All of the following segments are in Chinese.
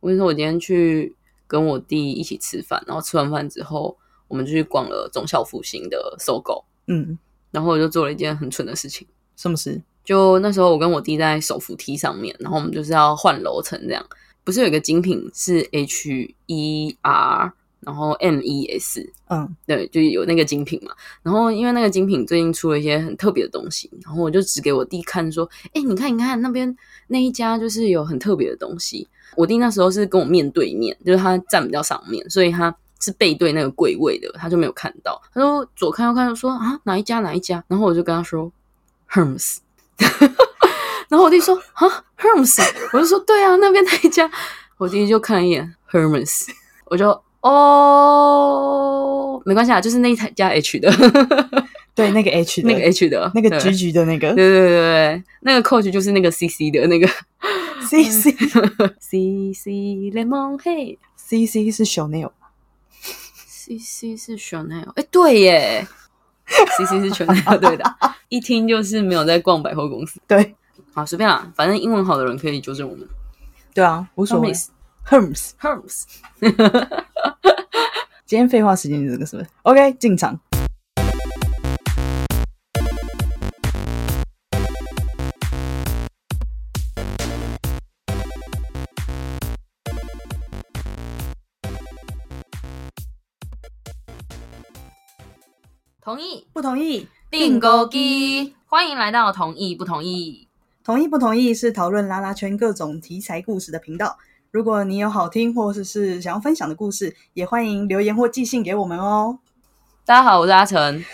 我跟你说，我今天去跟我弟一起吃饭，然后吃完饭之后，我们就去逛了中校复兴的搜狗，嗯，然后我就做了一件很蠢的事情。什么事？就那时候我跟我弟在手扶梯上面，然后我们就是要换楼层这样。不是有一个精品是 H E R，然后 M E S，嗯对，就有那个精品嘛。然后因为那个精品最近出了一些很特别的东西，然后我就指给我弟看说：“哎，你看，你看那边那一家就是有很特别的东西。”我弟那时候是跟我面对面，就是他站比较上面，所以他是背对那个柜位的，他就没有看到。他说左看右看，说啊哪一家哪一家，然后我就跟他说 Hermes。然后我弟说啊，Hermes，我就说对啊，那边那一家。我弟就看了一眼 Hermes，我就哦，没关系啊，就是那一台加 H 的，对，那个 H 的。那个 H 的，那个橘橘的那个。对对对对，那个 Coach 就是那个 CC 的那个。CC CC Lemon 嘿 CC 是 Chanel，，CC 是 Chanel，哎，对耶，CC 是 Chanel，对的，一听就是没有在逛百货公司。对。好，随便啦，反正英文好的人可以纠正我们。对啊，无所谓。Hermes Hermes，Hermes，今天废话时间就这个是不是？OK，进场。同意不同意？订购机，欢迎来到同意不同意。同意不同意是讨论拉拉圈各种题材故事的频道。如果你有好听或者是想要分享的故事，也欢迎留言或寄信给我们哦。大家好，我是阿成。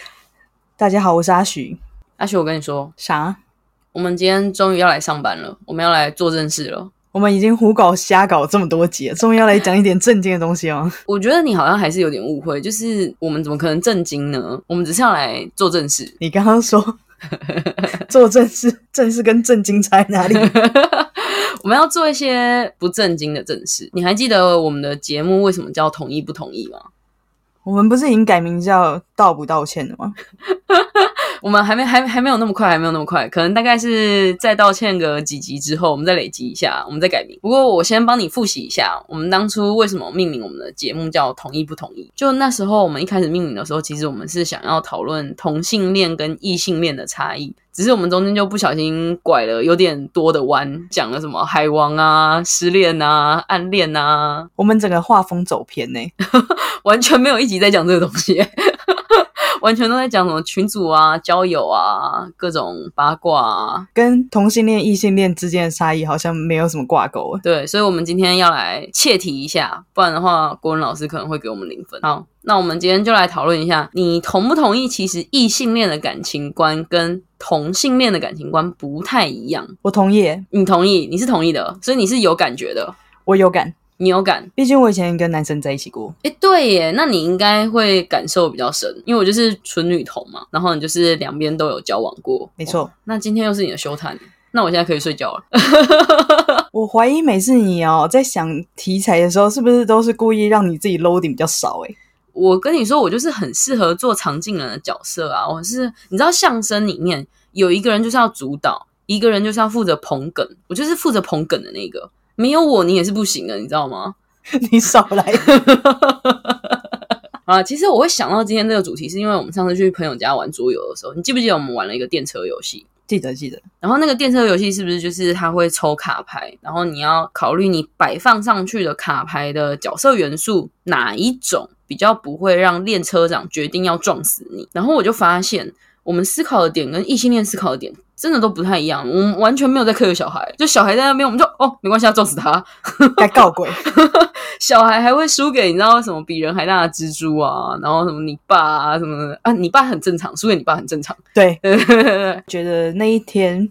大家好，我是阿许。阿许，我跟你说，啥？我们今天终于要来上班了，我们要来做正事了。我们已经胡搞瞎搞这么多集了，终于要来讲一点正经的东西哦。我觉得你好像还是有点误会，就是我们怎么可能正经呢？我们只是要来做正事。你刚刚说做正事，正事跟正经差在哪里？我们要做一些不正经的正事。你还记得我们的节目为什么叫同意不同意吗？我们不是已经改名叫道不道歉了吗？我们还没还还没有那么快，还没有那么快，可能大概是再道歉个几集之后，我们再累积一下，我们再改名。不过我先帮你复习一下，我们当初为什么命名我们的节目叫“同意不同意”？就那时候我们一开始命名的时候，其实我们是想要讨论同性恋跟异性恋的差异，只是我们中间就不小心拐了有点多的弯，讲了什么海王啊、失恋啊、暗恋啊，我们整个画风走偏呢、完全没有一集在讲这个东西。完全都在讲什么群主啊、交友啊、各种八卦啊。跟同性恋、异性恋之间的差异好像没有什么挂钩。对，所以我们今天要来切题一下，不然的话，国文老师可能会给我们零分。好，那我们今天就来讨论一下，你同不同意？其实异性恋的感情观跟同性恋的感情观不太一样。我同意，你同意？你是同意的，所以你是有感觉的，我有感，你有感。毕竟我以前跟男生在一起过。诶，对耶，那你应该会感受比较深，因为我就是纯女同嘛，然后你就是两边都有交往过。没错那今天又是你的休谈，那我现在可以睡觉了。我怀疑每次你哦在想题材的时候，是不是都是故意让你自己 loading 比较少？哎，我跟你说，我就是很适合做常进人的角色啊！我是你知道，相声里面有一个人就是要主导，一个人就是要负责捧梗，我就是负责捧梗的那个。没有我，你也是不行的，你知道吗？你少来。啊，其实我会想到今天这个主题，是因为我们上次去朋友家玩桌游的时候，你记不记得我们玩了一个电车游戏？记得记得，然后那个电车游戏是不是就是它会抽卡牌，然后你要考虑你摆放上去的卡牌的角色元素哪一种比较不会让练车长决定要撞死你？然后我就发现，我们思考的点跟异性恋思考的点真的都不太一样，我们完全没有在克有小孩，就小孩在那边，我们就哦没关系，要撞死他。该告鬼。小孩还会输给你知道什么比人还大的蜘蛛啊，然后什么你爸啊什么的啊，你爸很正常，输给你爸很正常。对，对对对对，觉得那一天，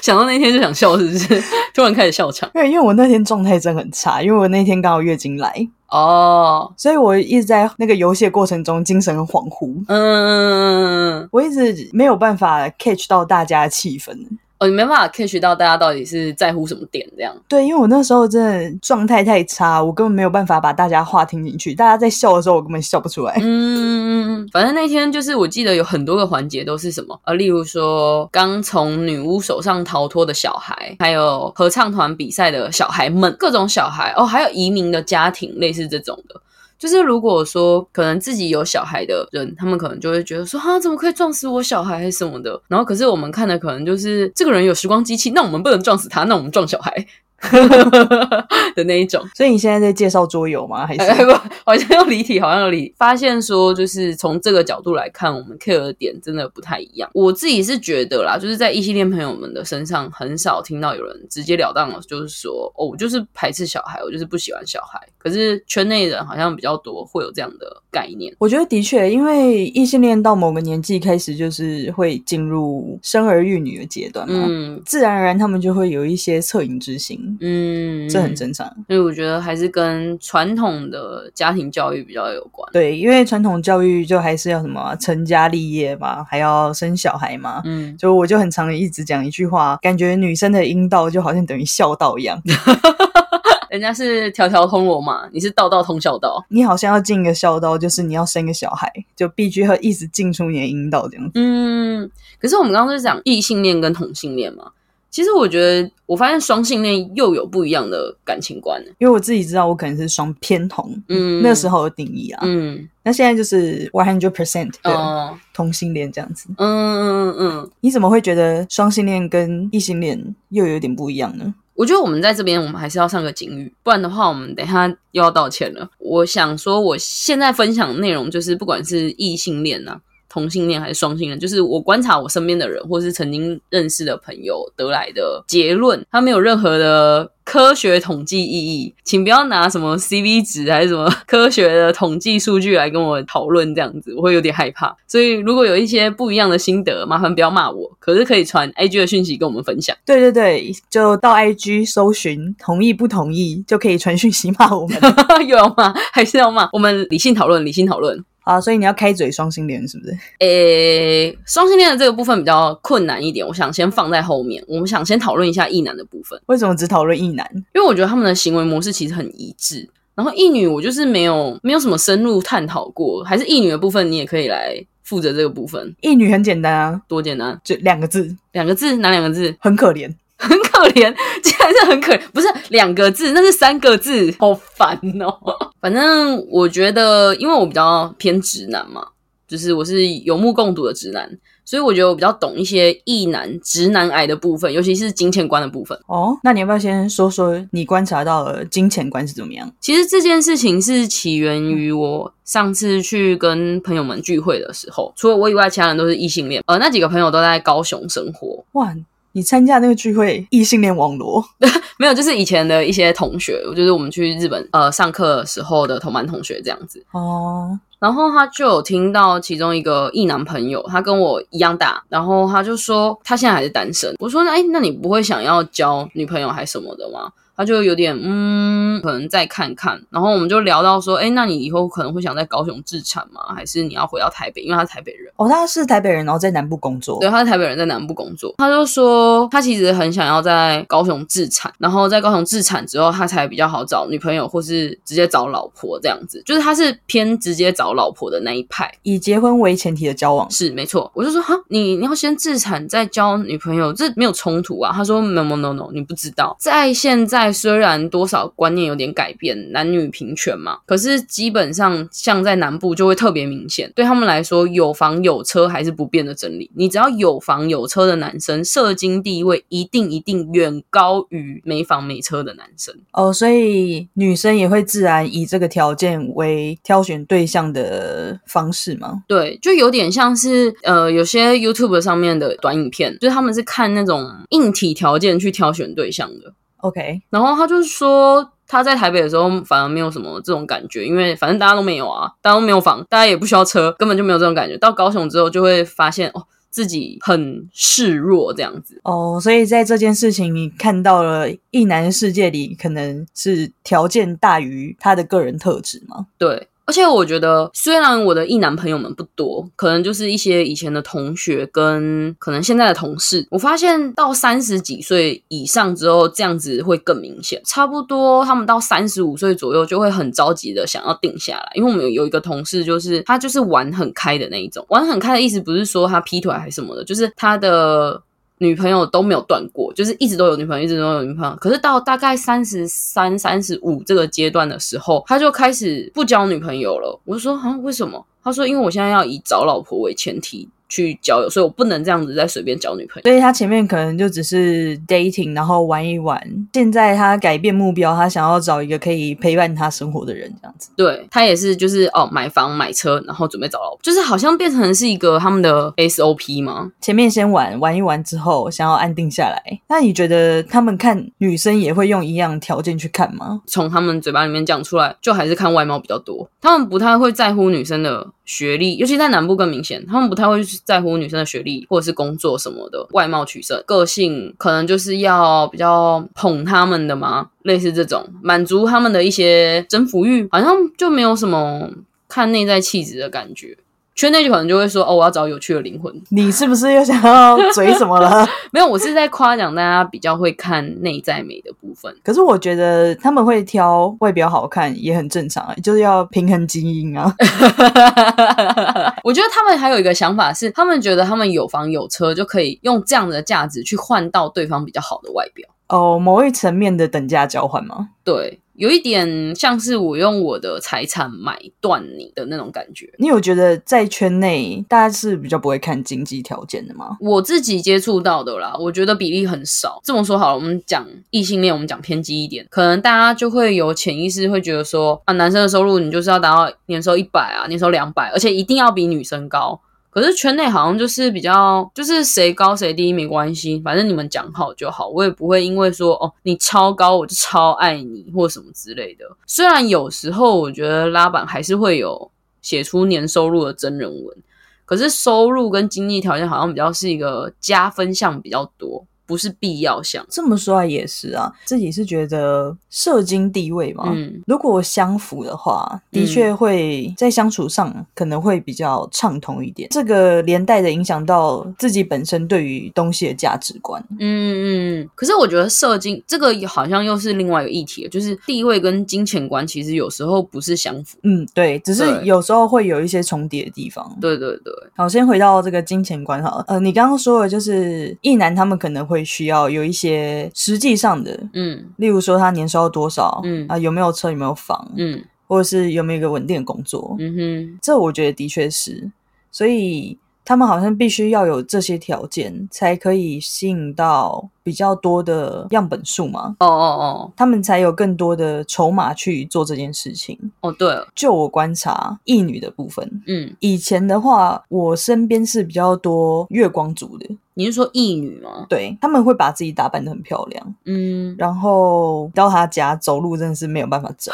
想到那天就想笑，是不是？突然开始笑场。对，因为我那天状态真的很差，因为我那天刚好月经来，哦，所以我一直在那个游戏的过程中精神很恍惚，嗯，我一直没有办法 catch 到大家的气氛。哦，你没办法 catch 到大家到底是在乎什么点这样。对，因为我那时候真的状态太差，我根本没有办法把大家话听进去。大家在笑的时候，我根本笑不出来。嗯，反正那天就是我记得有很多个环节都是什么，呃，例如说刚从女巫手上逃脱的小孩，还有合唱团比赛的小孩们，各种小孩哦，还有移民的家庭，类似这种的。就是如果说可能自己有小孩的人，他们可能就会觉得说，啊，怎么可以撞死我小孩什么的。然后可是我们看的可能就是这个人有时光机器，那我们不能撞死他，那我们撞小孩。的那一种，所以你现在在介绍桌游吗？还是不？好像又离题，好像要离。发现说，就是从这个角度来看，我们 care 的点真的不太一样。我自己是觉得啦，就是在异性恋朋友们的身上，很少听到有人直截了当的，就是说，哦，我就是排斥小孩，我就是不喜欢小孩。可是圈内人好像比较多会有这样的概念。我觉得的确，因为异性恋到某个年纪开始，就是会进入生儿育女的阶段嘛，嗯，自然而然他们就会有一些恻隐之心。嗯，这很正常，所以我觉得还是跟传统的家庭教育比较有关。对，因为传统教育就还是要什么成家立业嘛，还要生小孩嘛。嗯，就我就很常一直讲一句话，感觉女生的阴道就好像等于孝道一样。人家是条条通罗马，你是道道通孝道。你好像要进一个孝道，就是你要生个小孩，就必须要一直进出你的阴道这样子。嗯，可是我们刚刚是讲异性恋跟同性恋嘛。其实我觉得，我发现双性恋又有不一样的感情观。因为我自己知道，我可能是双偏同，嗯，那时候的定义啊，嗯，那现在就是 one hundred percent 的同性恋这样子，嗯嗯嗯嗯。你怎么会觉得双性恋跟异性恋又有点不一样呢？我觉得我们在这边，我们还是要上个警语，不然的话，我们等下又要道歉了。我想说，我现在分享的内容就是，不管是异性恋啊。同性恋还是双性恋，就是我观察我身边的人，或是曾经认识的朋友得来的结论，它没有任何的科学统计意义，请不要拿什么 C V 值还是什么 科学的统计数据来跟我讨论，这样子我会有点害怕。所以如果有一些不一样的心得，麻烦不要骂我，可是可以传 I G 的讯息跟我们分享。对对对，就到 I G 搜寻同意不同意，就可以传讯息骂我们。又要骂还是要骂？我们理性讨论，理性讨论。啊，所以你要开嘴双性恋是不是？诶，双性恋的这个部分比较困难一点，我想先放在后面。我们想先讨论一下异男的部分。为什么只讨论异男？因为我觉得他们的行为模式其实很一致。然后异女，我就是没有没有什么深入探讨过。还是异女的部分，你也可以来负责这个部分。异女很简单啊，多简单，就两个字，两个字，哪两个字？很可怜。很可怜，竟然是很可怜，不是两个字，那是三个字，好烦哦。反正我觉得，因为我比较偏直男嘛，就是我是有目共睹的直男，所以我觉得我比较懂一些异男直男癌的部分，尤其是金钱观的部分。哦，那你要不要先说说你观察到的金钱观是怎么样？其实这件事情是起源于我上次去跟朋友们聚会的时候，除了我以外，其他人都是异性恋，呃，那几个朋友都在高雄生活。哇。你参加那个聚会，异性恋网络 没有？就是以前的一些同学，就是我们去日本呃上课时候的同班同学这样子哦。然后他就有听到其中一个异男朋友，他跟我一样大，然后他就说他现在还是单身。我说哎，那你不会想要交女朋友还什么的吗？他就有点嗯，可能再看看，然后我们就聊到说，哎，那你以后可能会想在高雄自产吗？还是你要回到台北？因为他是台北人哦，他是台北人，然后在南部工作。对，他是台北人，在南部工作。他就说他其实很想要在高雄自产，然后在高雄自产之后，他才比较好找女朋友，或是直接找老婆这样子。就是他是偏直接找老婆的那一派，以结婚为前提的交往是没错。我就说哈，你你要先自产再交女朋友，这没有冲突啊。他说 no no no no，你不知道，在现在。虽然多少观念有点改变，男女平权嘛，可是基本上像在南部就会特别明显。对他们来说，有房有车还是不变的真理。你只要有房有车的男生，社经地位一定一定远高于没房没车的男生。哦，所以女生也会自然以这个条件为挑选对象的方式吗？对，就有点像是呃，有些 YouTube 上面的短影片，就是他们是看那种硬体条件去挑选对象的。OK，然后他就是说他在台北的时候反而没有什么这种感觉，因为反正大家都没有啊，大家都没有房，大家也不需要车，根本就没有这种感觉。到高雄之后就会发现哦，自己很示弱这样子。哦，所以在这件事情你看到了一男世界里可能是条件大于他的个人特质吗？对。而且我觉得，虽然我的异男朋友们不多，可能就是一些以前的同学跟可能现在的同事，我发现到三十几岁以上之后，这样子会更明显。差不多他们到三十五岁左右，就会很着急的想要定下来，因为我们有一个同事，就是他就是玩很开的那一种，玩很开的意思不是说他劈腿还是什么的，就是他的。女朋友都没有断过，就是一直都有女朋友，一直都有女朋友。可是到大概三十三、三十五这个阶段的时候，他就开始不交女朋友了。我就说啊，为什么？他说因为我现在要以找老婆为前提。去交友，所以我不能这样子再随便交女朋友。所以他前面可能就只是 dating，然后玩一玩。现在他改变目标，他想要找一个可以陪伴他生活的人，这样子。对他也是，就是哦，买房买车，然后准备找老婆，就是好像变成是一个他们的 SOP 吗？前面先玩玩一玩之后，想要安定下来。那你觉得他们看女生也会用一样条件去看吗？从他们嘴巴里面讲出来，就还是看外貌比较多。他们不太会在乎女生的。学历，尤其在南部更明显，他们不太会在乎女生的学历或者是工作什么的，外貌取胜，个性可能就是要比较捧他们的嘛，类似这种满足他们的一些征服欲，好像就没有什么看内在气质的感觉。圈内就可能就会说哦，我要找有趣的灵魂。你是不是又想要嘴什么了？没有，我是在夸奖大家比较会看内在美的部分。可是我觉得他们会挑外表好看也很正常，就是要平衡基因啊。我觉得他们还有一个想法是，他们觉得他们有房有车就可以用这样的价值去换到对方比较好的外表。哦，某一层面的等价交换吗？对。有一点像是我用我的财产买断你的那种感觉。你有觉得在圈内大家是比较不会看经济条件的吗？我自己接触到的啦，我觉得比例很少。这么说好了，我们讲异性恋，我们讲偏激一点，可能大家就会有潜意识会觉得说啊，男生的收入你就是要达到年收一百啊，年收两百，而且一定要比女生高。可是圈内好像就是比较，就是谁高谁低没关系，反正你们讲好就好，我也不会因为说哦你超高我就超爱你或什么之类的。虽然有时候我觉得拉板还是会有写出年收入的真人文，可是收入跟经济条件好像比较是一个加分项比较多。不是必要项，这么说来也是啊。自己是觉得社经地位嘛，嗯，如果相符的话，的确会在相处上可能会比较畅通一点。这个连带的影响到自己本身对于东西的价值观。嗯嗯。可是我觉得社经这个好像又是另外一个议题了，就是地位跟金钱观其实有时候不是相符。嗯，对，只是有时候会有一些重叠的地方。对对对。好，先回到这个金钱观好了。呃，你刚刚说的就是一男他们可能会。需要有一些实际上的，嗯，例如说他年收多少，嗯啊，有没有车，有没有房，嗯，或者是有没有一个稳定的工作，嗯哼，这我觉得的确是，所以他们好像必须要有这些条件，才可以吸引到。比较多的样本数嘛，哦哦哦，他们才有更多的筹码去做这件事情。哦，对，就我观察，异女的部分，嗯，以前的话，我身边是比较多月光族的。你是说义女吗？对，他们会把自己打扮的很漂亮，嗯，然后到他家走路真的是没有办法走，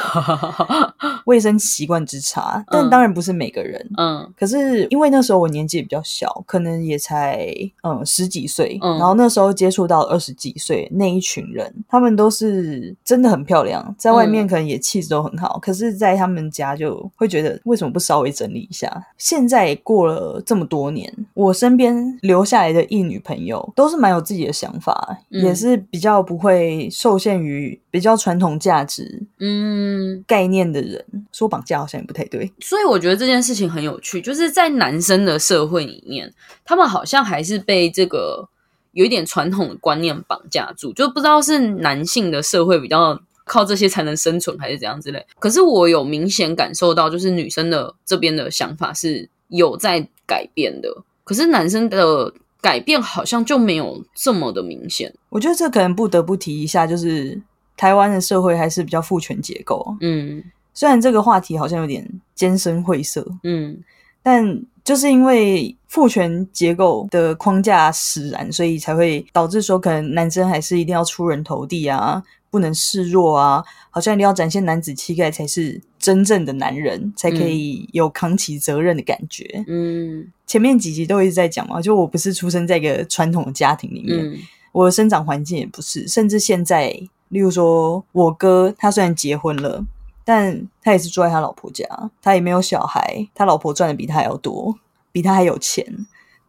卫生习惯之差。但当然不是每个人，嗯，可是因为那时候我年纪也比较小，可能也才嗯十几岁，然后那时候接触到二十几岁那一群人，他们都是真的很漂亮，在外面可能也气质都很好，可是，在他们家就会觉得为什么不稍微整理一下？现在过了这么多年，我身边留下来的一女朋友都是蛮有自己的想法，也是比较不会受限于比较传统价值嗯概念的人。说绑架好像也不太对，所以我觉得这件事情很有趣，就是在男生的社会里面，他们好像还是被这个。有一点传统的观念绑架住，就不知道是男性的社会比较靠这些才能生存，还是怎样之类。可是我有明显感受到，就是女生的这边的想法是有在改变的，可是男生的改变好像就没有这么的明显。我觉得这可能不得不提一下，就是台湾的社会还是比较父权结构。嗯，虽然这个话题好像有点艰深晦涩，嗯，但。就是因为父权结构的框架使然，所以才会导致说，可能男生还是一定要出人头地啊，不能示弱啊，好像一定要展现男子气概才是真正的男人，才可以有扛起责任的感觉。嗯，前面几集都一直在讲嘛，就我不是出生在一个传统的家庭里面，我的生长环境也不是，甚至现在，例如说我哥他虽然结婚了。但他也是住在他老婆家，他也没有小孩，他老婆赚的比他还要多，比他还有钱。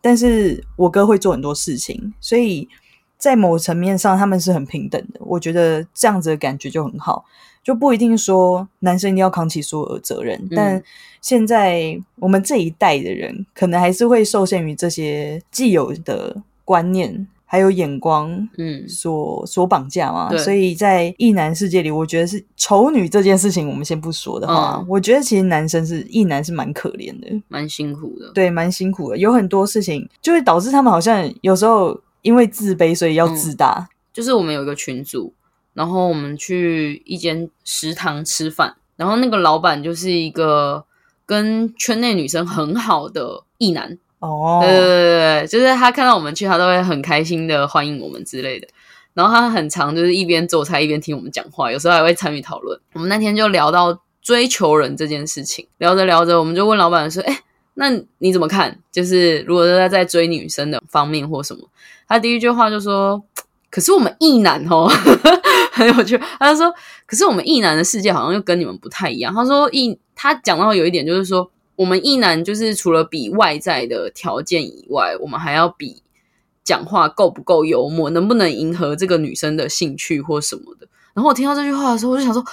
但是我哥会做很多事情，所以在某层面上他们是很平等的。我觉得这样子的感觉就很好，就不一定说男生一定要扛起所有的责任。但现在我们这一代的人，可能还是会受限于这些既有的观念。还有眼光，嗯，所所绑架嘛，所以在异男世界里，我觉得是丑女这件事情，我们先不说的话，我觉得其实男生是异男是蛮可怜的，蛮辛苦的，对，蛮辛苦的，有很多事情就会导致他们好像有时候因为自卑，所以要自大。就是我们有一个群组，然后我们去一间食堂吃饭，然后那个老板就是一个跟圈内女生很好的异男。哦，对对对对，就是他看到我们去，他都会很开心的欢迎我们之类的。然后他很常就是一边做菜一边听我们讲话，有时候还会参与讨论。我们那天就聊到追求人这件事情，聊着聊着，我们就问老板说：“哎，那你怎么看？就是如果他在追女生的方面或什么？”他第一句话就说：“可是我们异男哦，很有趣。”他就说：“可是我们异男的世界好像又跟你们不太一样。”他说：“异，他讲到有一点就是说。”我们一男就是除了比外在的条件以外，我们还要比讲话够不够幽默，能不能迎合这个女生的兴趣或什么的。然后我听到这句话的时候，我就想说，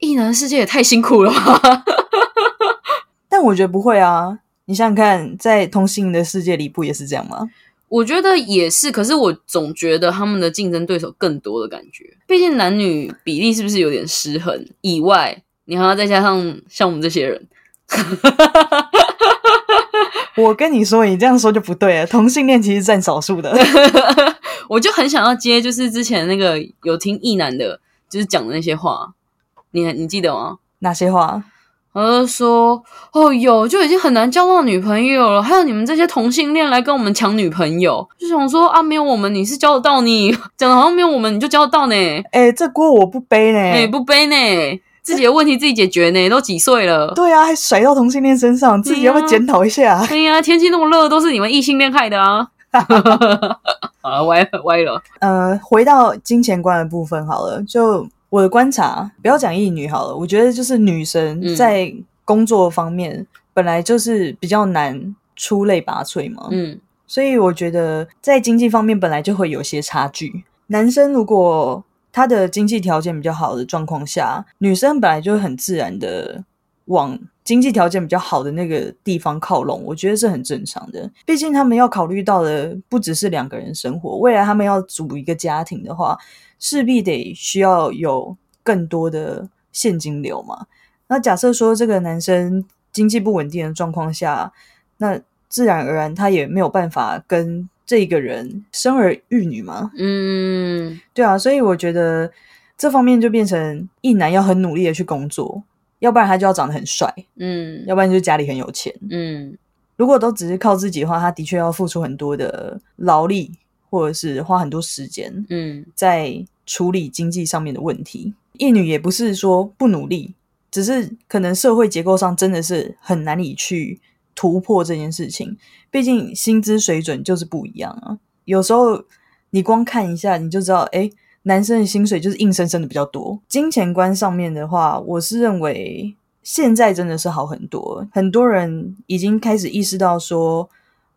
异男世界也太辛苦了吧？但我觉得不会啊，你想想看，在同性的世界里不也是这样吗？我觉得也是，可是我总觉得他们的竞争对手更多的感觉。毕竟男女比例是不是有点失衡？以外，你还要再加上像我们这些人。我跟你说，你这样说就不对了。同性恋其实占少数的。我就很想要接，就是之前那个有听异男的，就是讲的那些话，你你记得吗？哪些话？呃，说哦，有就已经很难交到女朋友了，还有你们这些同性恋来跟我们抢女朋友，就想说啊，没有我们你是交得到你，讲的好像没有我们你就交得到呢。哎，这锅我不背呢，哎，不背呢。自己的问题自己解决呢，都几岁了？对啊，还甩到同性恋身上，自己要不要检讨一下？对呀，天气那么热，都是你们异性恋害的啊！好了，歪了歪了。呃，回到金钱观的部分好了，就我的观察，不要讲异女好了，我觉得就是女生在工作方面本来就是比较难出类拔萃嘛，嗯，所以我觉得在经济方面本来就会有些差距。男生如果他的经济条件比较好的状况下，女生本来就会很自然的往经济条件比较好的那个地方靠拢，我觉得是很正常的。毕竟他们要考虑到的不只是两个人生活，未来他们要组一个家庭的话，势必得需要有更多的现金流嘛。那假设说这个男生经济不稳定的状况下，那自然而然他也没有办法跟。这个人生儿育女嘛？嗯，对啊，所以我觉得这方面就变成一男要很努力的去工作，要不然他就要长得很帅，嗯，要不然就是家里很有钱，嗯。如果都只是靠自己的话，他的确要付出很多的劳力，或者是花很多时间，嗯，在处理经济上面的问题。一女也不是说不努力，只是可能社会结构上真的是很难以去。突破这件事情，毕竟薪资水准就是不一样啊。有时候你光看一下，你就知道，哎，男生的薪水就是硬生生的比较多。金钱观上面的话，我是认为现在真的是好很多，很多人已经开始意识到说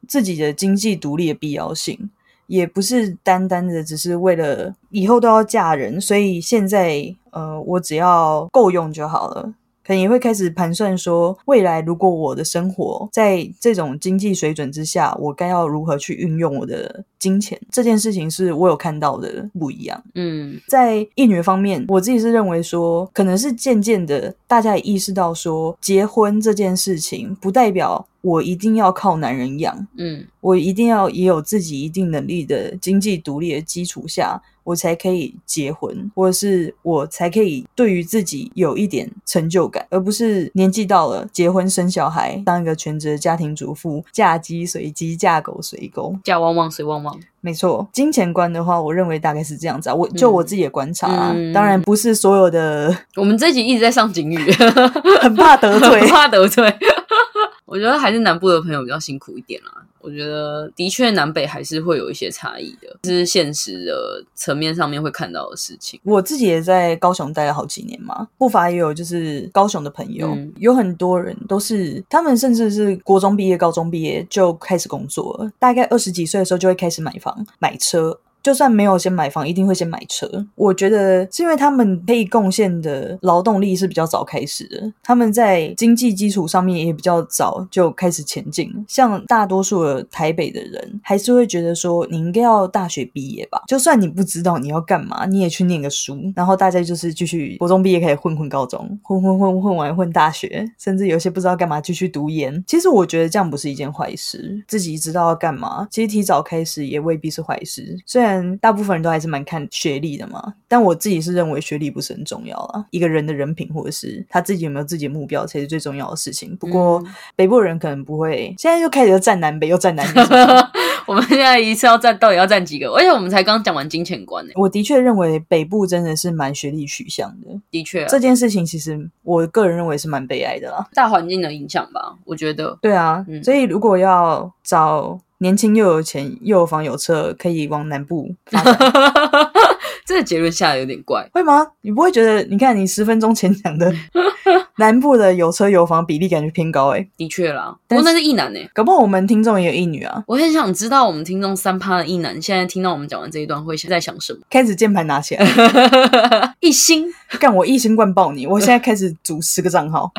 自己的经济独立的必要性，也不是单单的只是为了以后都要嫁人，所以现在呃，我只要够用就好了。可能也会开始盘算说，未来如果我的生活在这种经济水准之下，我该要如何去运用我的金钱？这件事情是我有看到的不一样。嗯，在一女方面，我自己是认为说，可能是渐渐的，大家也意识到说，结婚这件事情不代表我一定要靠男人养。嗯，我一定要也有自己一定能力的经济独立的基础下。我才可以结婚，或者是我才可以对于自己有一点成就感，而不是年纪到了结婚生小孩，当一个全职的家庭主妇，嫁鸡随鸡，嫁狗随狗，嫁汪汪随汪汪。没错，金钱观的话，我认为大概是这样子啊。我就我自己的观察，啊，当然不是所有的。我们这集一直在上警语，很怕得罪，怕得罪。我觉得还是南部的朋友比较辛苦一点啦。我觉得的确南北还是会有一些差异的，这是现实的层面上面会看到的事情。我自己也在高雄待了好几年嘛，不乏也有就是高雄的朋友，有很多人都是他们甚至是国中毕业、高中毕业就开始工作了，大概二十几岁的时候就会开始买房、买车。就算没有先买房，一定会先买车。我觉得是因为他们可以贡献的劳动力是比较早开始的，他们在经济基础上面也比较早就开始前进。像大多数的台北的人，还是会觉得说你应该要大学毕业吧。就算你不知道你要干嘛，你也去念个书。然后大家就是继续国中毕业可以混混高中，混混混混完混大学，甚至有些不知道干嘛继续读研。其实我觉得这样不是一件坏事，自己知道要干嘛，其实提早开始也未必是坏事。虽然。大部分人都还是蛮看学历的嘛，但我自己是认为学历不是很重要啊。一个人的人品或者是他自己有没有自己的目标才是最重要的事情。不过北部人可能不会，现在又开始要站南北，又站南北。我们现在一次要站到底要站几个？而且我们才刚讲完金钱观呢。我的确认为北部真的是蛮学历取向的。的确，这件事情其实我个人认为是蛮悲哀的啦。大环境的影响吧，我觉得。对啊，所以如果要找。年轻又有钱又有房有车，可以往南部发展。这个结论下的有点怪，会吗？你不会觉得？你看你十分钟前讲的 南部的有车有房比例感觉偏高哎。的确啦，不过那是一男哎，搞不好我们听众也有一女啊。我很想知道我们听众三趴的一男，现在听到我们讲完这一段会在想什么？开始键盘拿起来，一心干我一心灌爆你！我现在开始组十个账号。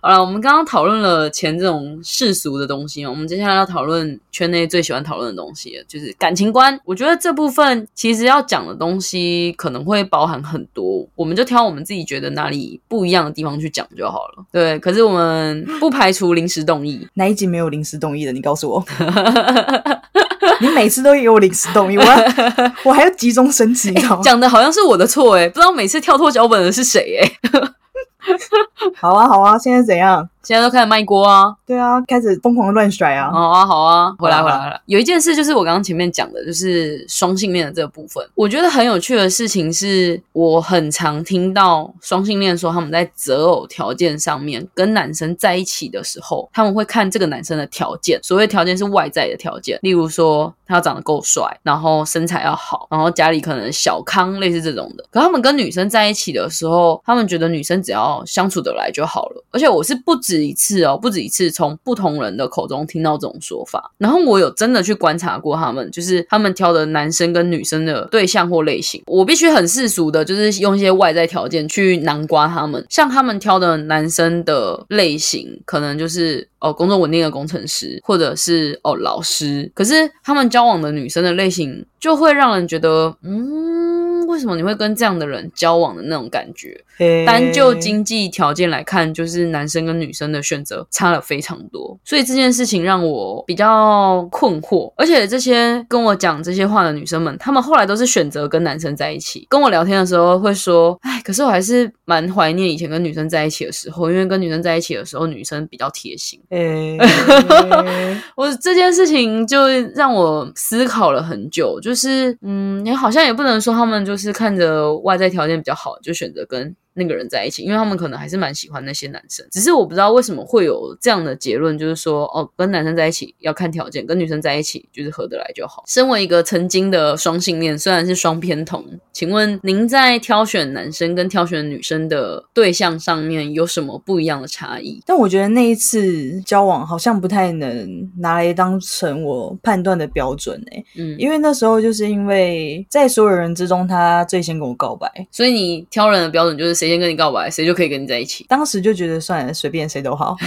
好了，我们刚刚讨论了钱这种世俗的东西我们接下来要讨论圈内最喜欢讨论的东西，就是感情观。我觉得这部分其实要讲的东西可能会包含很多，我们就挑我们自己觉得哪里不一样的地方去讲就好了。对，可是我们不排除临时动意。哪一集没有临时动意的？你告诉我。你每次都给我临时动意，我 我还要集中升级。讲的好像是我的错哎，不知道每次跳脱脚本的是谁哎。好啊，好啊，现在怎样？现在都开始卖锅啊！对啊，开始疯狂乱甩啊！好啊，好啊，回来，回来了。有一件事就是我刚刚前面讲的，就是双性恋的这个部分。我觉得很有趣的事情是，我很常听到双性恋说他们在择偶条件上面跟男生在一起的时候，他们会看这个男生的条件。所谓条件是外在的条件，例如说他要长得够帅，然后身材要好，然后家里可能小康，类似这种的。可他们跟女生在一起的时候，他们觉得女生只要相处得来就好了。而且我是不止。一次哦，不止一次，从不同人的口中听到这种说法。然后我有真的去观察过他们，就是他们挑的男生跟女生的对象或类型。我必须很世俗的，就是用一些外在条件去南瓜他们。像他们挑的男生的类型，可能就是哦工作稳定的工程师，或者是哦老师。可是他们交往的女生的类型，就会让人觉得，嗯，为什么你会跟这样的人交往的那种感觉？单就经济条件来看，就是男生跟女生的选择差了非常多，所以这件事情让我比较困惑。而且这些跟我讲这些话的女生们，她们后来都是选择跟男生在一起。跟我聊天的时候会说：“哎，可是我还是蛮怀念以前跟女生在一起的时候，因为跟女生在一起的时候，女生比较贴心。” 我这件事情就让我思考了很久，就是嗯，你好像也不能说他们就是看着外在条件比较好就选择跟。那个人在一起，因为他们可能还是蛮喜欢那些男生，只是我不知道为什么会有这样的结论，就是说，哦，跟男生在一起要看条件，跟女生在一起就是合得来就好。身为一个曾经的双性恋，虽然是双偏同，请问您在挑选男生跟挑选女生的对象上面有什么不一样的差异？但我觉得那一次交往好像不太能拿来当成我判断的标准诶，嗯，因为那时候就是因为在所有人之中，他最先跟我告白，所以你挑人的标准就是谁。先跟你告白，谁就可以跟你在一起。当时就觉得算了，随便谁都好。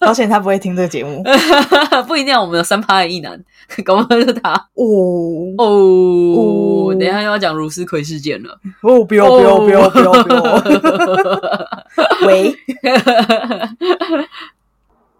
而且他不会听这个节目，不一定。我们有三趴的异男，搞不好是他。哦哦，等一下又要讲如斯葵事件了。哦，不要不要不要不要不要！喂，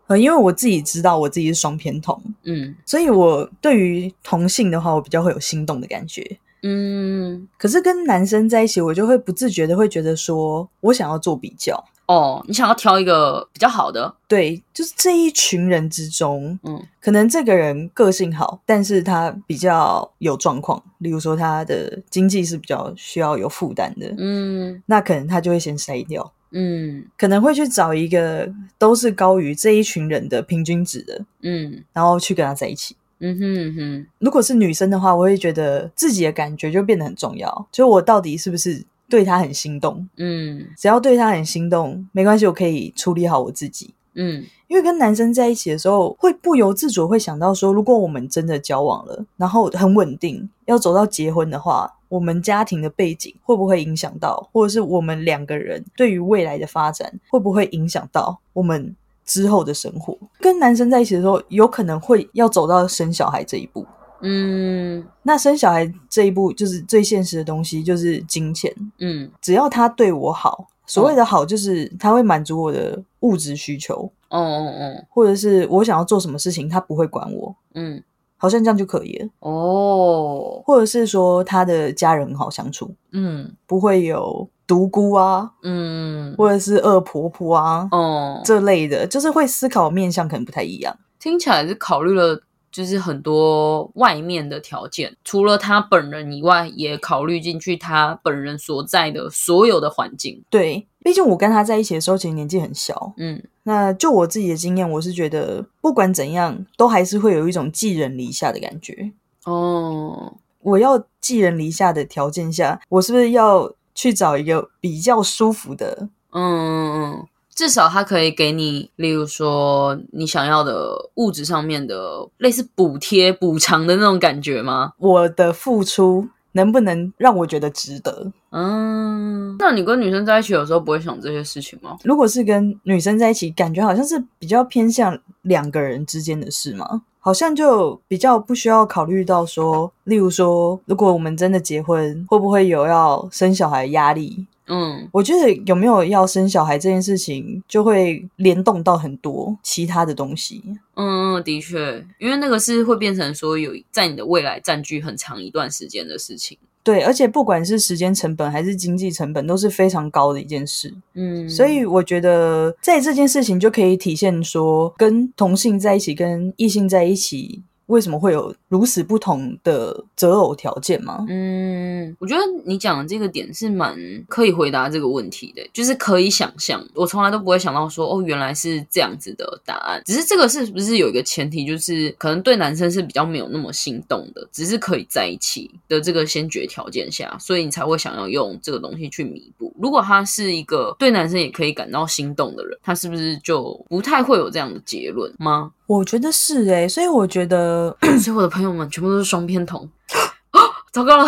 呃，因为我自己知道我自己是双偏同，嗯，所以我对于同性的话，我比较会有心动的感觉。嗯，可是跟男生在一起，我就会不自觉的会觉得说，我想要做比较。哦，你想要挑一个比较好的？对，就是这一群人之中，嗯，可能这个人个性好，但是他比较有状况，例如说他的经济是比较需要有负担的，嗯，那可能他就会先筛掉，嗯，可能会去找一个都是高于这一群人的平均值的，嗯，然后去跟他在一起，嗯哼哼。如果是女生的话，我会觉得自己的感觉就变得很重要，就我到底是不是？对他很心动，嗯，只要对他很心动，没关系，我可以处理好我自己，嗯，因为跟男生在一起的时候，会不由自主会想到说，如果我们真的交往了，然后很稳定，要走到结婚的话，我们家庭的背景会不会影响到，或者是我们两个人对于未来的发展会不会影响到我们之后的生活？跟男生在一起的时候，有可能会要走到生小孩这一步。嗯，那生小孩这一步就是最现实的东西，就是金钱。嗯，只要他对我好，所谓的好就是他会满足我的物质需求。哦哦哦，或者是我想要做什么事情，他不会管我。嗯，好像这样就可以了。哦，或者是说他的家人很好相处。嗯，不会有独孤啊。嗯，或者是恶婆婆啊。哦，这类的，就是会思考面向可能不太一样。听起来是考虑了。就是很多外面的条件，除了他本人以外，也考虑进去他本人所在的所有的环境。对，毕竟我跟他在一起的时候，其实年纪很小。嗯，那就我自己的经验，我是觉得不管怎样，都还是会有一种寄人篱下的感觉。哦，我要寄人篱下的条件下，我是不是要去找一个比较舒服的？嗯。至少他可以给你，例如说你想要的物质上面的类似补贴、补偿的那种感觉吗？我的付出能不能让我觉得值得？嗯，那你跟女生在一起有时候不会想这些事情吗？如果是跟女生在一起，感觉好像是比较偏向两个人之间的事吗？好像就比较不需要考虑到说，例如说，如果我们真的结婚，会不会有要生小孩压力？嗯，我觉得有没有要生小孩这件事情，就会联动到很多其他的东西。嗯嗯，的确，因为那个是会变成说有在你的未来占据很长一段时间的事情。对，而且不管是时间成本还是经济成本，都是非常高的一件事。嗯，所以我觉得在这件事情就可以体现说，跟同性在一起，跟异性在一起。为什么会有如此不同的择偶条件吗？嗯，我觉得你讲的这个点是蛮可以回答这个问题的，就是可以想象。我从来都不会想到说，哦，原来是这样子的答案。只是这个是不是有一个前提，就是可能对男生是比较没有那么心动的，只是可以在一起的这个先决条件下，所以你才会想要用这个东西去弥补。如果他是一个对男生也可以感到心动的人，他是不是就不太会有这样的结论吗？我觉得是哎，所以我觉得，所以我的朋友们全部都是双偏同，糟糕了，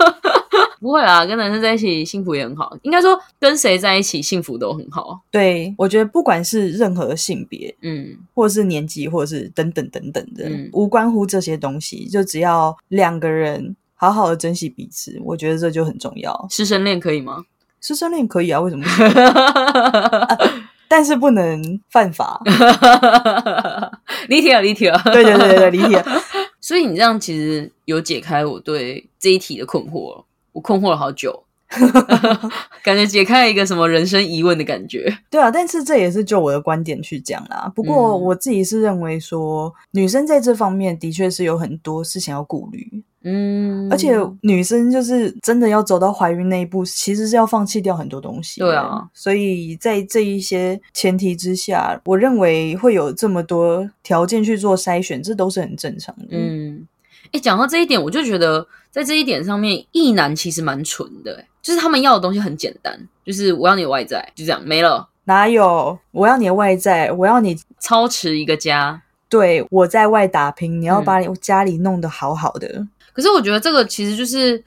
不会啊，跟男生在一起幸福也很好，应该说跟谁在一起幸福都很好。对，我觉得不管是任何性别，嗯，或者是年纪，或者是等等等等的，无关乎这些东西，就只要两个人好好的珍惜彼此，我觉得这就很重要。师生恋可以吗？师生恋可以啊，为什么？但是不能犯法，离题了，离题了。对对对对，离题了。所以你这样其实有解开我对这一题的困惑，我困惑了好久，感觉解开了一个什么人生疑问的感觉。对啊，但是这也是就我的观点去讲啦。不过我自己是认为说，女生在这方面的确是有很多事情要顾虑。嗯，而且女生就是真的要走到怀孕那一步，其实是要放弃掉很多东西。对啊，所以在这一些前提之下，我认为会有这么多条件去做筛选，这都是很正常的。嗯，哎，讲到这一点，我就觉得在这一点上面，异男其实蛮蠢的，就是他们要的东西很简单，就是我要你的外在，就这样没了。哪有我要你的外在？我要你操持一个家，对我在外打拼，你要把你家里弄得好好的。可是我觉得这个其实就是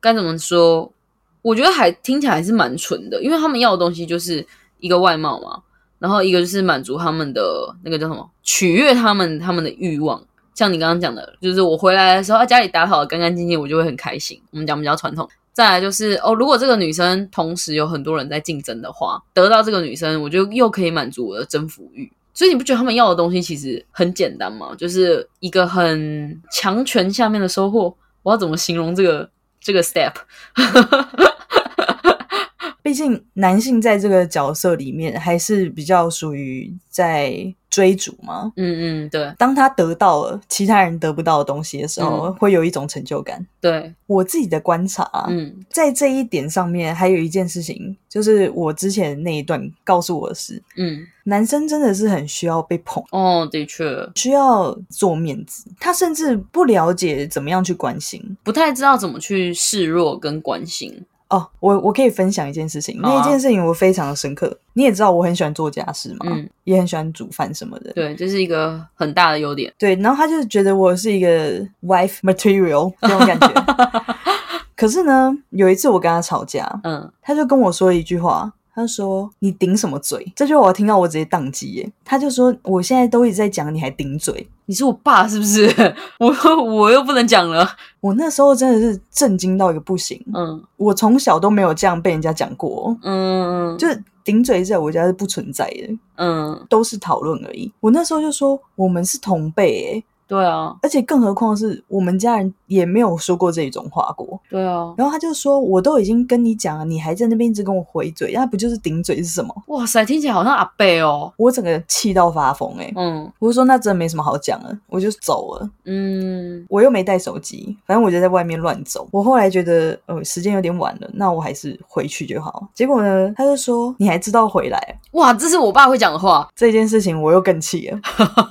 该怎么说？我觉得还听起来还是蛮纯的，因为他们要的东西就是一个外貌嘛，然后一个就是满足他们的那个叫什么，取悦他们他们的欲望。像你刚刚讲的，就是我回来的时候，家里打扫的干干净净，我就会很开心。我们讲比较传统。再来就是哦，如果这个女生同时有很多人在竞争的话，得到这个女生，我就又可以满足我的征服欲。所以你不觉得他们要的东西其实很简单吗？就是一个很强权下面的收获。我要怎么形容这个这个 step？毕竟男性在这个角色里面还是比较属于在。追逐嘛？嗯嗯，对。当他得到了其他人得不到的东西的时候，会有一种成就感。对我自己的观察，嗯，在这一点上面，还有一件事情，就是我之前那一段告诉我的是，嗯，男生真的是很需要被捧。哦，的确，需要做面子。他甚至不了解怎么样去关心，不太知道怎么去示弱跟关心。哦，我我可以分享一件事情，那一件事情我非常的深刻。你也知道我很喜欢做家事嘛，嗯，也很喜欢煮饭什么的。对，这是一个很大的优点。对，然后他就是觉得我是一个 wife material 这种感觉。可是呢，有一次我跟他吵架，嗯，他就跟我说一句话。他说：“你顶什么嘴？”这句话我听到我直接宕机耶。他就说：“我现在都一直在讲，你还顶嘴？你是我爸是不是？我我又不能讲了。”我那时候真的是震惊到一个不行。嗯，我从小都没有这样被人家讲过。嗯，就是顶嘴在我家是不存在的。嗯，都是讨论而已。我那时候就说：“我们是同辈。”哎。对啊，而且更何况是我们家人也没有说过这种话过。对啊，然后他就说：“我都已经跟你讲了，你还在那边一直跟我回嘴，那不就是顶嘴是什么？”哇塞，听起来好像阿贝哦！我整个气到发疯哎！嗯，我就说那真的没什么好讲了，我就走了。嗯，我又没带手机，反正我就在外面乱走。我后来觉得，呃，时间有点晚了，那我还是回去就好。结果呢，他就说：“你还知道回来？”哇，这是我爸会讲的话。这件事情我又更气了。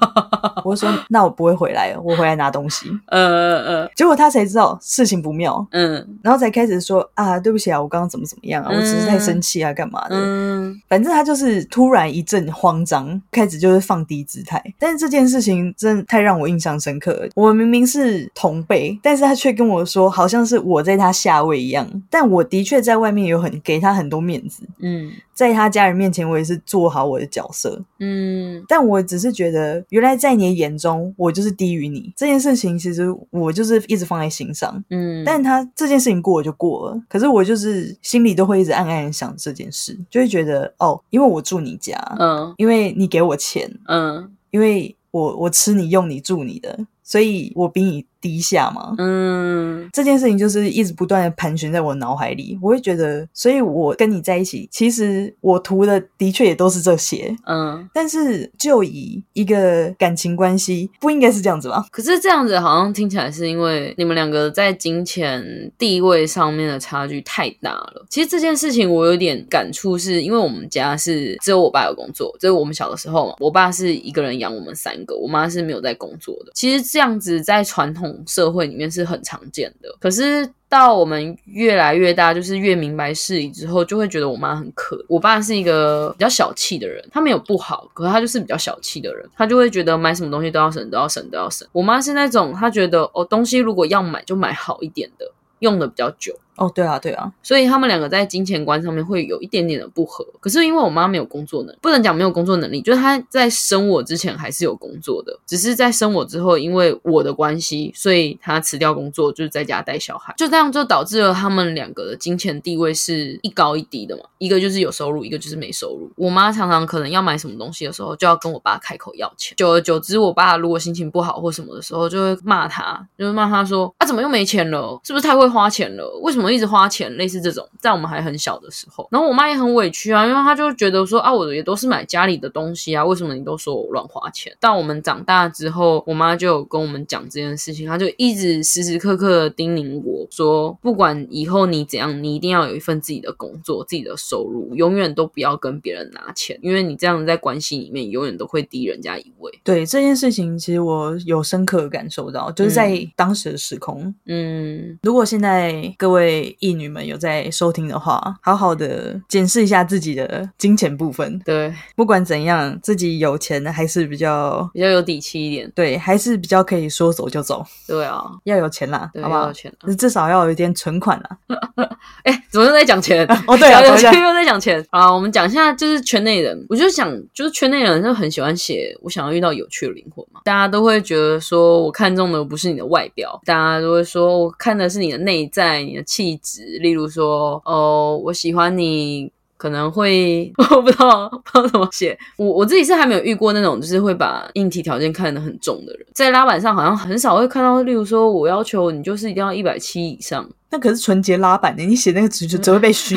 我说：“那我不会回。”来，我回来拿东西。呃呃，结果他才知道事情不妙。嗯，然后才开始说啊，对不起啊，我刚刚怎么怎么样啊？我只是太生气啊，干嘛的？嗯，反正他就是突然一阵慌张，开始就是放低姿态。但是这件事情真的太让我印象深刻了。我明明是同辈，但是他却跟我说，好像是我在他下位一样。但我的确在外面有很给他很多面子。嗯。在他家人面前，我也是做好我的角色，嗯，但我只是觉得，原来在你眼中，我就是低于你这件事情，其实我就是一直放在心上，嗯，但他这件事情过了就过了，可是我就是心里都会一直暗暗想这件事，就会觉得哦，因为我住你家，嗯，因为你给我钱，嗯，因为我我吃你用你住你的，所以我比你。低下嘛，嗯，这件事情就是一直不断的盘旋在我脑海里，我会觉得，所以我跟你在一起，其实我图的的确也都是这些，嗯，但是就以一个感情关系，不应该是这样子吗？可是这样子好像听起来是因为你们两个在金钱地位上面的差距太大了。其实这件事情我有点感触，是因为我们家是只有我爸有工作，就是我们小的时候嘛，我爸是一个人养我们三个，我妈是没有在工作的。其实这样子在传统。社会里面是很常见的，可是到我们越来越大，就是越明白事理之后，就会觉得我妈很可。我爸是一个比较小气的人，他没有不好，可是他就是比较小气的人，他就会觉得买什么东西都要省，都要省，都要省。我妈是那种，她觉得哦，东西如果要买，就买好一点的，用的比较久。哦，对啊，对啊，所以他们两个在金钱观上面会有一点点的不合。可是因为我妈没有工作能，不能讲没有工作能力，就是她在生我之前还是有工作的，只是在生我之后，因为我的关系，所以她辞掉工作，就是在家带小孩。就这样就导致了他们两个的金钱地位是一高一低的嘛，一个就是有收入，一个就是没收入。我妈常常可能要买什么东西的时候，就要跟我爸开口要钱。久而久之，我爸如果心情不好或什么的时候，就会骂他，就是骂他说：“啊，怎么又没钱了？是不是太会花钱了？为什么一直花钱？类。”似这种，在我们还很小的时候，然后我妈也很委屈啊，因为她就觉得说啊，我也都是买家里的东西啊，为什么你都说我乱花钱？到我们长大之后，我妈就有跟我们讲这件事情，她就一直时时刻刻叮咛我说，不管以后你怎样，你一定要有一份自己的工作，自己的收入，永远都不要跟别人拿钱，因为你这样在关系里面永远都会低人家一位。对这件事情，其实我有深刻感受到，就是在当时的时空。嗯，如果现在各位义女们有。在收听的话，好好的检视一下自己的金钱部分。对，不管怎样，自己有钱还是比较比较有底气一点。对，还是比较可以说走就走。对啊，要有钱啦，好不好？有钱，至少要有一点存款啦。哎，怎么又在讲钱？哦，对啊，又在讲钱啊。我们讲一下，就是圈内人。我就想，就是圈内人就很喜欢写我想要遇到有趣的灵魂嘛。大家都会觉得说，我看中的不是你的外表，大家都会说我看的是你的内在、你的气质。例如。说哦，我喜欢你。可能会 我不知道不知道怎么写。我我自己是还没有遇过那种就是会把硬体条件看得很重的人，在拉板上好像很少会看到。例如说，我要求你就是一定要一百七以上，那可是纯洁拉板的，你写那个值就只会被虚。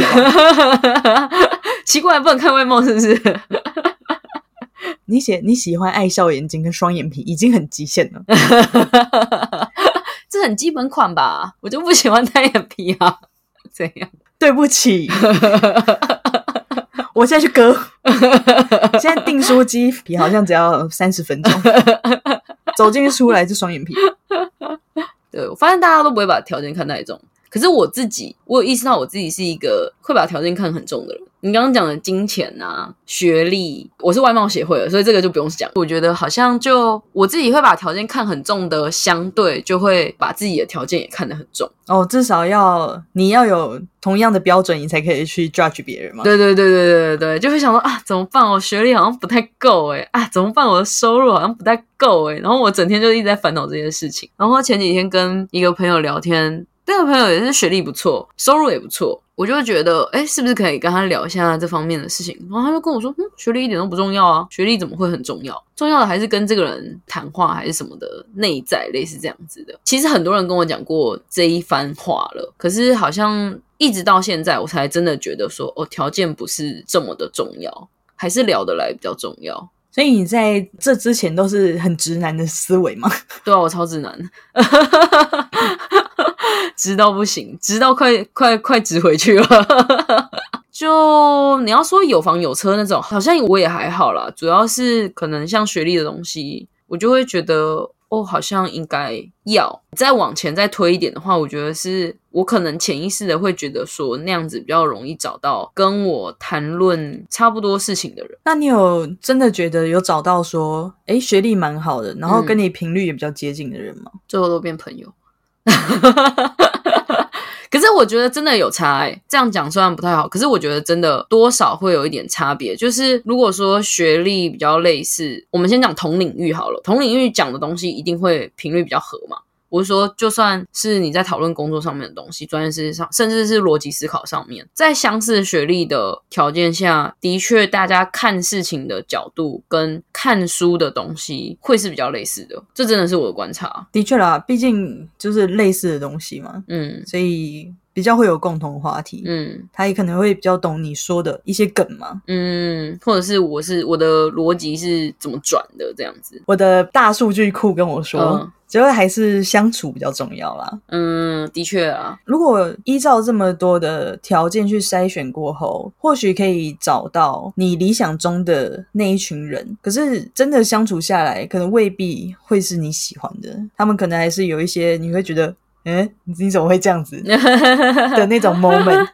奇怪，不能看外貌是不是？你写你喜欢爱笑眼睛跟双眼皮，已经很极限了。这很基本款吧？我就不喜欢单眼皮啊。怎样？对不起，我现在去割。现在订书机皮好像只要三十分钟，走进去出来就双眼皮。对我发现大家都不会把条件看太重。可是我自己，我有意识到我自己是一个会把条件看很重的人。你刚刚讲的金钱啊、学历，我是外貌协会的，所以这个就不用讲。我觉得好像就我自己会把条件看很重的，相对就会把自己的条件也看得很重。哦，至少要你要有同样的标准，你才可以去 judge 别人嘛。对对对对对对对，就会想说啊，怎么办？我学历好像不太够哎，啊，怎么办？我的收入好像不太够哎，然后我整天就一直在烦恼这件事情。然后前几天跟一个朋友聊天。那个朋友也是学历不错，收入也不错，我就会觉得，哎，是不是可以跟他聊一下这方面的事情？然后他就跟我说，嗯，学历一点都不重要啊，学历怎么会很重要？重要的还是跟这个人谈话还是什么的内在，类似这样子的。其实很多人跟我讲过这一番话了，可是好像一直到现在，我才真的觉得说，哦，条件不是这么的重要，还是聊得来比较重要。所以你在这之前都是很直男的思维吗？对啊，我超直男，直到不行，直到快快快直回去了。就你要说有房有车那种，好像我也还好啦。主要是可能像学历的东西，我就会觉得。哦，好像应该要再往前再推一点的话，我觉得是我可能潜意识的会觉得说那样子比较容易找到跟我谈论差不多事情的人。那你有真的觉得有找到说，诶，学历蛮好的，然后跟你频率也比较接近的人吗？最后都变朋友。哈哈哈可是我觉得真的有差哎，这样讲虽然不太好，可是我觉得真的多少会有一点差别。就是如果说学历比较类似，我们先讲同领域好了，同领域讲的东西一定会频率比较合嘛。我是说，就算是你在讨论工作上面的东西，专业知识上，甚至是逻辑思考上面，在相似学历的条件下，的确大家看事情的角度跟看书的东西会是比较类似的。这真的是我的观察。的确啦，毕竟就是类似的东西嘛。嗯，所以。比较会有共同话题，嗯，他也可能会比较懂你说的一些梗嘛，嗯，或者是我是我的逻辑是怎么转的这样子，我的大数据库跟我说，主要还是相处比较重要啦，嗯，的确啊，如果依照这么多的条件去筛选过后，或许可以找到你理想中的那一群人，可是真的相处下来，可能未必会是你喜欢的，他们可能还是有一些你会觉得。哎，你怎么会这样子 的那种 moment？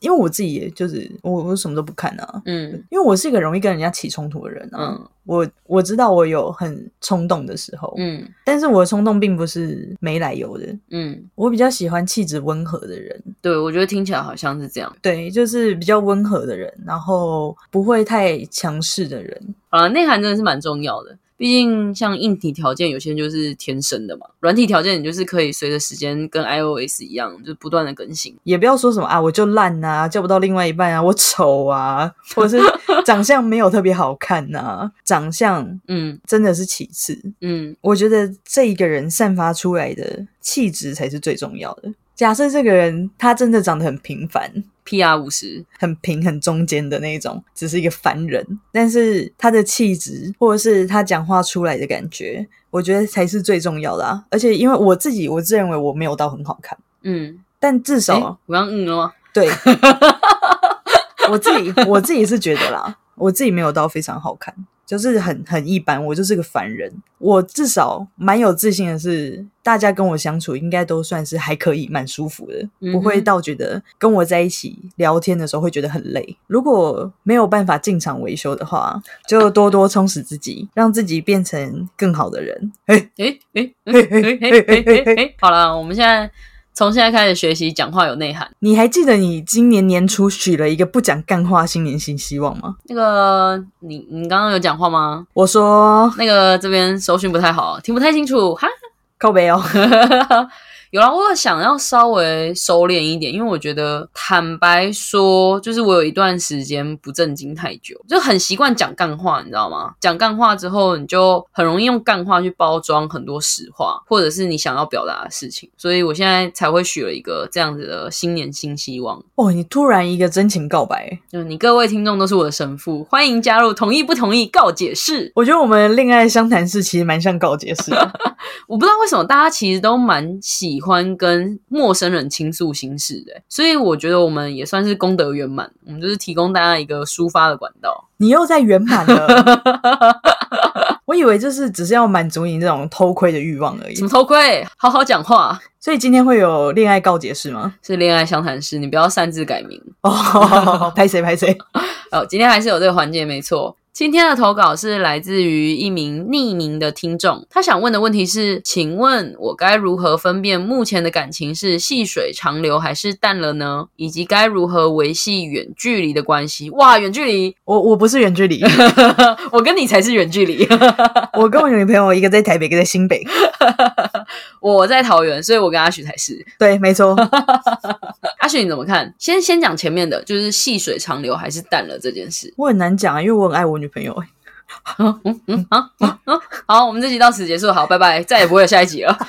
因为我自己也就是我，我什么都不看啊。嗯，因为我是一个容易跟人家起冲突的人啊。嗯，我我知道我有很冲动的时候。嗯，但是我的冲动并不是没来由的。嗯，我比较喜欢气质温和的人。对，我觉得听起来好像是这样。对，就是比较温和的人，然后不会太强势的人。啊，内涵真的是蛮重要的。毕竟，像硬体条件，有些人就是天生的嘛。软体条件，你就是可以随着时间跟 iOS 一样，就不断的更新。也不要说什么啊，我就烂呐，叫不到另外一半啊，我丑啊，或者是 长相没有特别好看呐。长相，嗯，真的是其次。嗯，我觉得这一个人散发出来的气质才是最重要的。假设这个人他真的长得很平凡，P.R. 五十，很平很中间的那种，只是一个凡人，但是他的气质或者是他讲话出来的感觉，我觉得才是最重要的啊！而且因为我自己，我自认为我没有到很好看，嗯，但至少我刚嗯了吗？对，我自己我自己是觉得啦，我自己没有到非常好看。就是很很一般，我就是个凡人。我至少蛮有自信的是，大家跟我相处应该都算是还可以，蛮舒服的，不会到觉得跟我在一起聊天的时候会觉得很累。如果没有办法进场维修的话，就多多充实自己，让自己变成更好的人。哎哎哎哎哎哎！好了，我们现在。从现在开始学习讲话有内涵。你还记得你今年年初许了一个不讲干话新年新希望吗？那个，你你刚刚有讲话吗？我说那个这边收讯不太好，听不太清楚哈。靠背哦。有了，我想要稍微收敛一点，因为我觉得坦白说，就是我有一段时间不正经太久，就很习惯讲干话，你知道吗？讲干话之后，你就很容易用干话去包装很多实话，或者是你想要表达的事情。所以我现在才会许了一个这样子的新年新希望。哦，你突然一个真情告白，就你各位听众都是我的神父，欢迎加入，同意不同意告解释。我觉得我们恋爱相谈室其实蛮像告解室，我不知道为什么大家其实都蛮喜欢跟陌生人倾诉心事的，所以我觉得我们也算是功德圆满，我们就是提供大家一个抒发的管道。你又在圆满了，我以为就是只是要满足你这种偷窥的欲望而已。什么偷窥？好好讲话。所以今天会有恋爱告解室吗？是恋爱相谈室，你不要擅自改名哦。拍谁拍谁？哦，今天还是有这个环节，没错。今天的投稿是来自于一名匿名的听众，他想问的问题是：请问我该如何分辨目前的感情是细水长流还是淡了呢？以及该如何维系远距离的关系？哇，远距离，我我不是远距离，我跟你才是远距离。我跟我女朋友一个在台北，一个在新北，我在桃园，所以我跟阿许才是。对，没错。阿许你怎么看？先先讲前面的，就是细水长流还是淡了这件事。我很难讲啊，因为我很爱我女。朋友，嗯嗯嗯，好，好，我们这集到此结束，好，拜拜，再也不会有下一集了。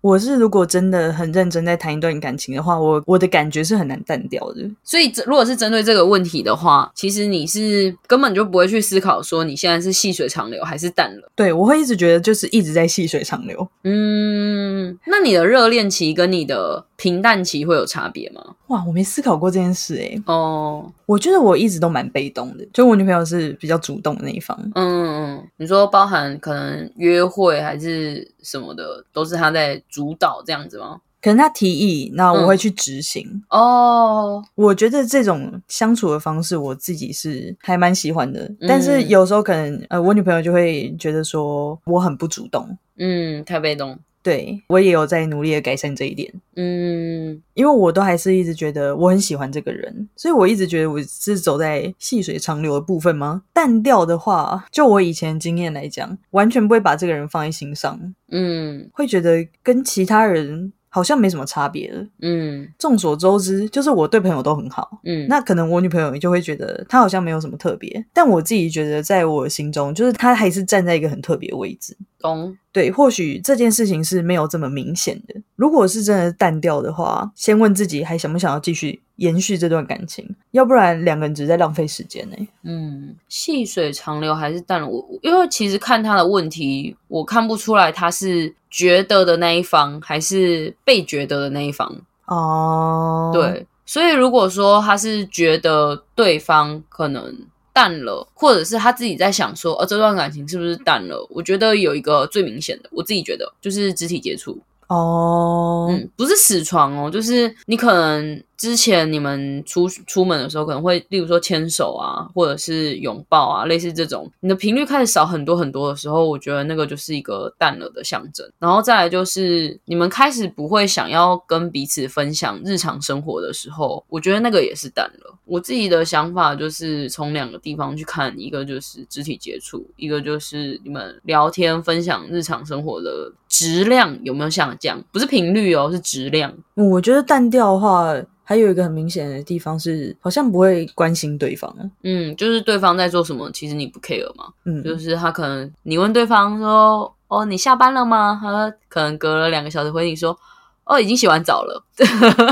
我是如果真的很认真在谈一段感情的话，我我的感觉是很难淡掉的。所以，如果是针对这个问题的话，其实你是根本就不会去思考说你现在是细水长流还是淡了。对，我会一直觉得就是一直在细水长流。嗯，那你的热恋期跟你的平淡期会有差别吗？哇，我没思考过这件事诶。哦，我觉得我一直都蛮被动的，就我女朋友是比较主动的那一方。嗯嗯，你说包含可能约会还是什么的，都是她在。主导这样子吗？可能他提议，那我会去执行。哦，我觉得这种相处的方式，我自己是还蛮喜欢的。但是有时候可能，呃，我女朋友就会觉得说我很不主动，嗯，太被动。对我也有在努力的改善这一点。嗯，因为我都还是一直觉得我很喜欢这个人，所以我一直觉得我是走在细水长流的部分吗？淡掉的话，就我以前经验来讲，完全不会把这个人放在心上。嗯，会觉得跟其他人。好像没什么差别了。嗯，众所周知，就是我对朋友都很好。嗯，那可能我女朋友就会觉得她好像没有什么特别，但我自己觉得，在我心中，就是她还是站在一个很特别的位置。懂？对，或许这件事情是没有这么明显的。如果是真的淡掉的话，先问自己还想不想要继续。延续这段感情，要不然两个人只是在浪费时间呢。嗯，细水长流还是淡了？我因为其实看他的问题，我看不出来他是觉得的那一方，还是被觉得的那一方。哦，对，所以如果说他是觉得对方可能淡了，或者是他自己在想说，呃，这段感情是不是淡了？我觉得有一个最明显的，我自己觉得就是肢体接触。哦，不是死床哦，就是你可能。之前你们出出门的时候，可能会例如说牵手啊，或者是拥抱啊，类似这种，你的频率开始少很多很多的时候，我觉得那个就是一个淡了的象征。然后再来就是你们开始不会想要跟彼此分享日常生活的时候，我觉得那个也是淡了。我自己的想法就是从两个地方去看，一个就是肢体接触，一个就是你们聊天分享日常生活的质量有没有下降，不是频率哦，是质量。我觉得淡掉的话。还有一个很明显的地方是，好像不会关心对方。嗯，就是对方在做什么，其实你不 care 嘛。嗯，就是他可能你问对方说：“哦，你下班了吗？”他可能隔了两个小时回你说：“哦，已经洗完澡了。”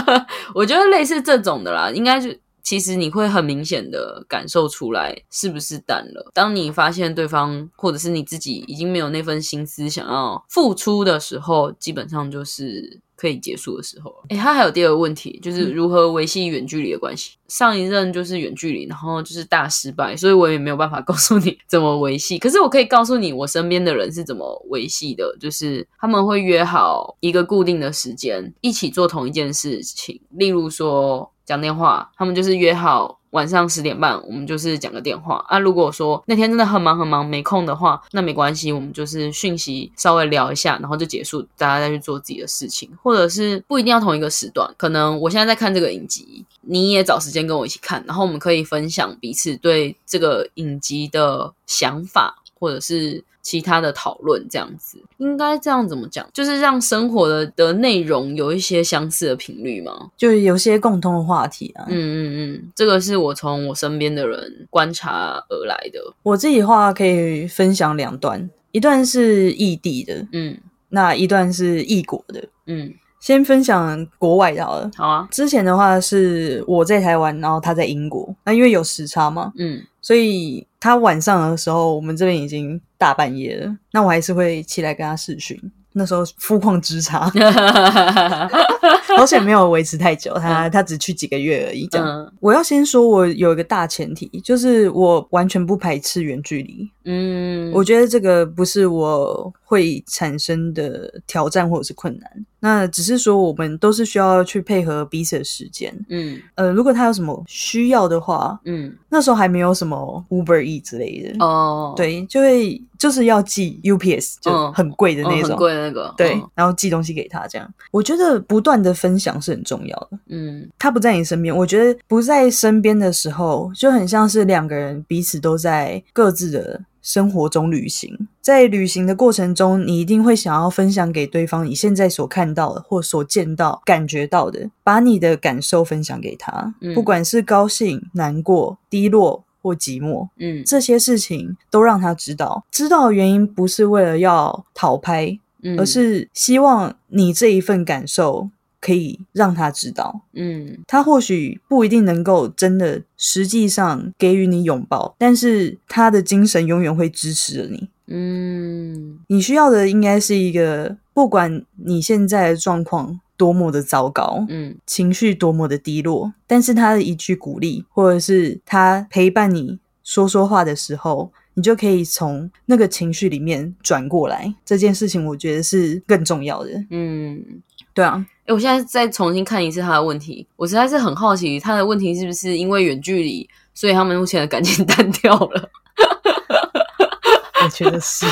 我觉得类似这种的啦，应该就其实你会很明显的感受出来是不是淡了。当你发现对方或者是你自己已经没有那份心思想要付出的时候，基本上就是。可以结束的时候，哎，他还有第二个问题，就是如何维系远距离的关系。上一任就是远距离，然后就是大失败，所以我也没有办法 告诉你怎么维系。可是我可以告诉你，我身边的人是怎么维系的，就是他们会约好一个固定的时间，一起做同一件事情，例如说讲电话，他们就是约好。晚上十点半，我们就是讲个电话啊。如果说那天真的很忙很忙没空的话，那没关系，我们就是讯息稍微聊一下，然后就结束，大家再去做自己的事情，或者是不一定要同一个时段。可能我现在在看这个影集，你也找时间跟我一起看，然后我们可以分享彼此对这个影集的想法。或者是其他的讨论这样子。应该这样怎么讲？就是让生活的的内容有一些相似的频率吗？就有些共通的话题啊。嗯嗯嗯，这个是我从我身边的人观察而来的。我自己话可以分享两段，一段是异地的，嗯，那一段是异国的，嗯。先分享国外的好了。好啊。之前的话是我在台湾，然后他在英国。那因为有时差嘛，嗯，所以他晚上的时候，我们这边已经大半夜了。那我还是会起来跟他视讯。那时候肤况之差，好险没有维持太久。他他只去几个月而已。这样，我要先说，我有一个大前提，就是我完全不排斥远距离。嗯，我觉得这个不是我会产生的挑战或者是困难。那只是说，我们都是需要去配合彼此的时间。嗯，呃，如果他有什么需要的话，嗯，那时候还没有什么 Uber E 之类的哦，对，就会就是要寄 UPS，就很贵的那种，很贵的那个，对，然后寄东西给他这样。我觉得不断的分享是很重要的。嗯，他不在你身边，我觉得不在身边的时候，就很像是两个人彼此都在各自的。生活中旅行，在旅行的过程中，你一定会想要分享给对方你现在所看到的或所见到、感觉到的，把你的感受分享给他，不管是高兴、难过、低落或寂寞，嗯，这些事情都让他知道。知道的原因不是为了要讨拍，而是希望你这一份感受。可以让他知道，嗯，他或许不一定能够真的实际上给予你拥抱，但是他的精神永远会支持着你，嗯，你需要的应该是一个，不管你现在的状况多么的糟糕，嗯，情绪多么的低落，但是他的一句鼓励，或者是他陪伴你说说话的时候，你就可以从那个情绪里面转过来，这件事情我觉得是更重要的，嗯，对啊。哎，我现在再重新看一次他的问题，我实在是很好奇，他的问题是不是因为远距离，所以他们目前的感情 淡掉了？我觉得是。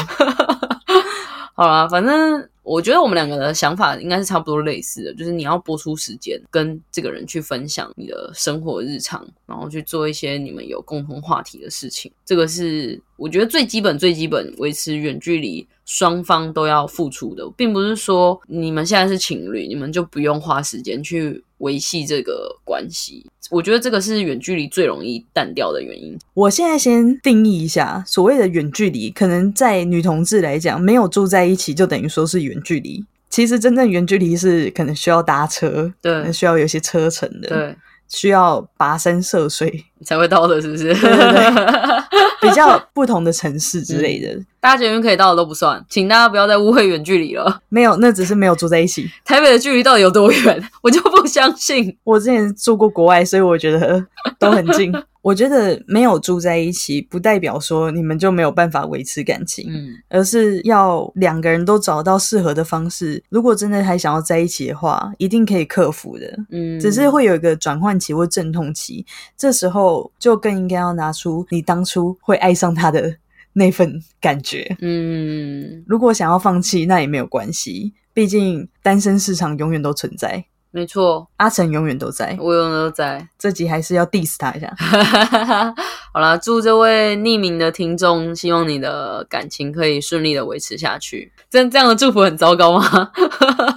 好啦，反正我觉得我们两个的想法应该是差不多类似的，就是你要播出时间跟这个人去分享你的生活日常，然后去做一些你们有共同话题的事情，这个是我觉得最基本、最基本维持远距离。双方都要付出的，并不是说你们现在是情侣，你们就不用花时间去维系这个关系。我觉得这个是远距离最容易淡掉的原因。我现在先定义一下，所谓的远距离，可能在女同志来讲，没有住在一起就等于说是远距离。其实真正远距离是可能需要搭车，对，需要有些车程的，对，需要跋山涉水才会到的，是不是？比较不同的城市之类的，大家捷运可以到的都不算，请大家不要再误会远距离了。没有，那只是没有住在一起。台北的距离到底有多远？我就不相信。我之前住过国外，所以我觉得都很近。我觉得没有住在一起，不代表说你们就没有办法维持感情，嗯，而是要两个人都找到适合的方式。如果真的还想要在一起的话，一定可以克服的，嗯，只是会有一个转换期或阵痛期，这时候就更应该要拿出你当初会爱上他的那份感觉，嗯，如果想要放弃，那也没有关系，毕竟单身市场永远都存在。没错，阿成永远都在，我永远都在。这集还是要 diss 他一下。好啦，祝这位匿名的听众，希望你的感情可以顺利的维持下去。这这样的祝福很糟糕吗？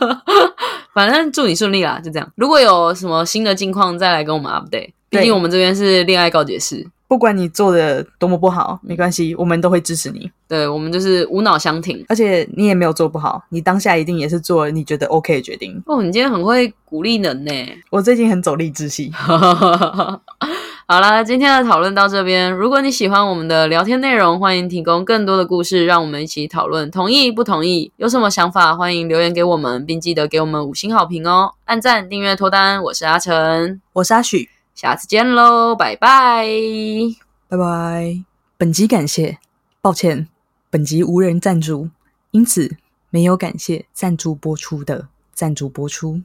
反正祝你顺利啦，就这样。如果有什么新的近况，再来跟我们 update。毕竟我们这边是恋爱告解室。不管你做的多么不好，没关系，我们都会支持你。对我们就是无脑相挺，而且你也没有做不好，你当下一定也是做了你觉得 OK 的决定。哦，你今天很会鼓励人呢。我最近很走励志系。好了，今天的讨论到这边。如果你喜欢我们的聊天内容，欢迎提供更多的故事，让我们一起讨论。同意不同意？有什么想法？欢迎留言给我们，并记得给我们五星好评哦！按赞、订阅、脱单。我是阿成，我是阿许。下次见喽，拜拜，拜拜。本集感谢，抱歉，本集无人赞助，因此没有感谢赞助播出的赞助播出。